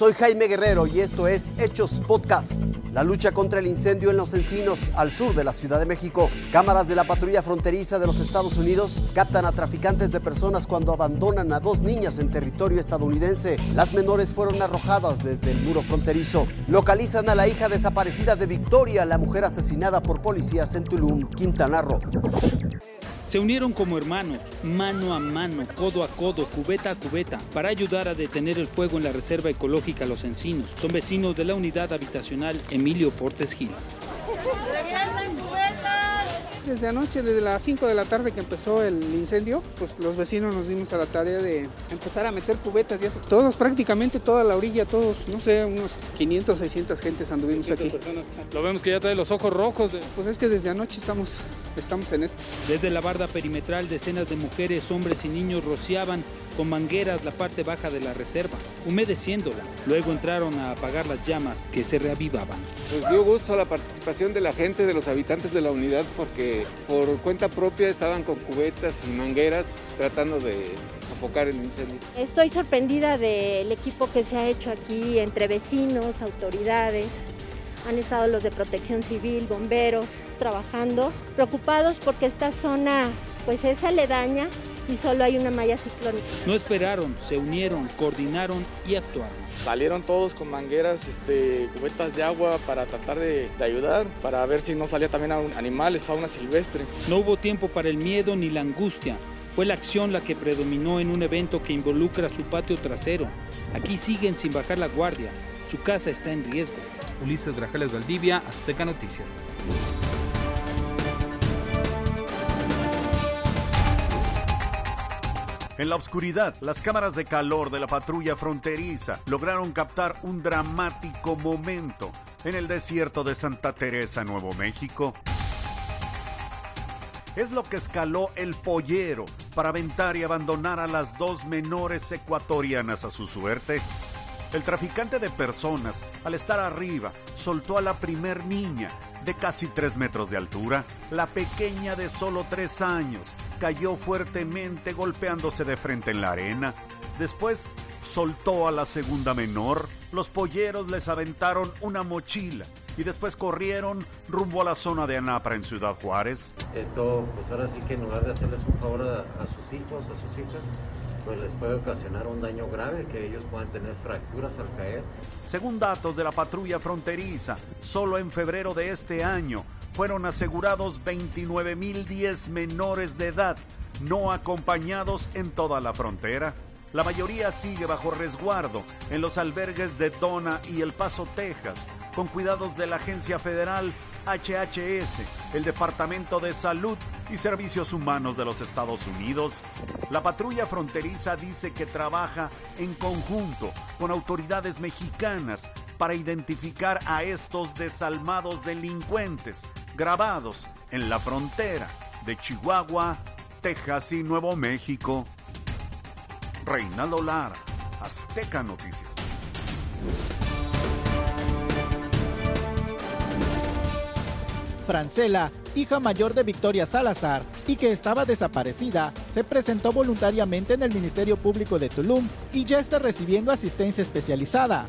Soy Jaime Guerrero y esto es Hechos Podcast. La lucha contra el incendio en los encinos al sur de la Ciudad de México. Cámaras de la patrulla fronteriza de los Estados Unidos captan a traficantes de personas cuando abandonan a dos niñas en territorio estadounidense. Las menores fueron arrojadas desde el muro fronterizo. Localizan a la hija desaparecida de Victoria, la mujer asesinada por policías en Tulum, Quintana Roo. Se unieron como hermanos, mano a mano, codo a codo, cubeta a cubeta, para ayudar a detener el fuego en la Reserva Ecológica Los Encinos. Son vecinos de la unidad habitacional Emilio Portes Gil. Desde anoche, desde las 5 de la tarde que empezó el incendio, pues los vecinos nos dimos a la tarea de empezar a meter cubetas y eso. Todos, prácticamente toda la orilla, todos, no sé, unos 500, 600 gentes anduvimos aquí. Lo vemos que ya trae los ojos rojos. Pues es que desde anoche estamos, estamos en esto. Desde la barda perimetral, decenas de mujeres, hombres y niños rociaban con mangueras la parte baja de la reserva, humedeciéndola. Luego entraron a apagar las llamas que se reavivaban. Pues dio gusto la participación de la gente, de los habitantes de la unidad, porque por cuenta propia estaban con cubetas y mangueras tratando de sofocar el incendio. Estoy sorprendida del equipo que se ha hecho aquí entre vecinos, autoridades. Han estado los de protección civil, bomberos, trabajando, preocupados porque esta zona pues es aledaña y solo hay una malla ciclónica. No esperaron, se unieron, coordinaron y actuaron. Salieron todos con mangueras, este, cubetas de agua para tratar de, de ayudar, para ver si no salía también a un- animales, fauna silvestre. No hubo tiempo para el miedo ni la angustia. Fue la acción la que predominó en un evento que involucra su patio trasero. Aquí siguen sin bajar la guardia. Su casa está en riesgo. Ulises Grajales Valdivia, Azteca Noticias. En la oscuridad, las cámaras de calor de la patrulla fronteriza lograron captar un dramático momento en el desierto de Santa Teresa, Nuevo México. Es lo que escaló el pollero para aventar y abandonar a las dos menores ecuatorianas a su suerte. El traficante de personas, al estar arriba, soltó a la primer niña de casi tres metros de altura. La pequeña de solo tres años cayó fuertemente golpeándose de frente en la arena. Después soltó a la segunda menor. Los polleros les aventaron una mochila y después corrieron rumbo a la zona de Anapra en Ciudad Juárez. Esto, pues ahora sí que en lugar de hacerles un favor a sus hijos, a sus hijas, pues les puede ocasionar un daño grave, que ellos puedan tener fracturas al caer. Según datos de la patrulla fronteriza, solo en febrero de este año fueron asegurados 29.010 menores de edad no acompañados en toda la frontera. La mayoría sigue bajo resguardo en los albergues de Dona y El Paso, Texas, con cuidados de la Agencia Federal HHS, el Departamento de Salud y Servicios Humanos de los Estados Unidos. La patrulla fronteriza dice que trabaja en conjunto con autoridades mexicanas para identificar a estos desalmados delincuentes grabados en la frontera de Chihuahua, Texas y Nuevo México. Reinaldo Lara, Azteca Noticias. Francela, hija mayor de Victoria Salazar y que estaba desaparecida, se presentó voluntariamente en el Ministerio Público de Tulum y ya está recibiendo asistencia especializada.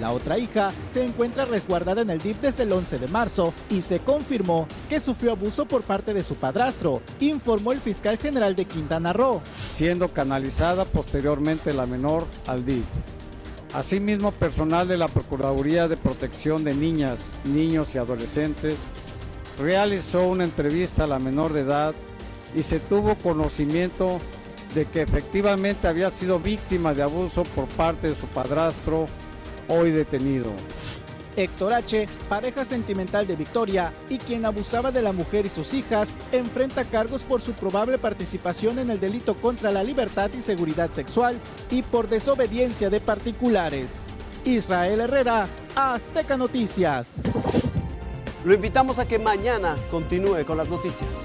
La otra hija se encuentra resguardada en el DIF desde el 11 de marzo y se confirmó que sufrió abuso por parte de su padrastro, informó el fiscal general de Quintana Roo. siendo canalizada posteriormente la menor al DIF. Asimismo, personal de la Procuraduría de Protección de Niñas, Niños y Adolescentes realizó una entrevista a la menor de edad y se tuvo conocimiento de que efectivamente había sido víctima de abuso por parte de su padrastro, hoy detenido. Héctor H., pareja sentimental de Victoria y quien abusaba de la mujer y sus hijas, enfrenta cargos por su probable participación en el delito contra la libertad y seguridad sexual y por desobediencia de particulares. Israel Herrera, Azteca Noticias. Lo invitamos a que mañana continúe con las noticias.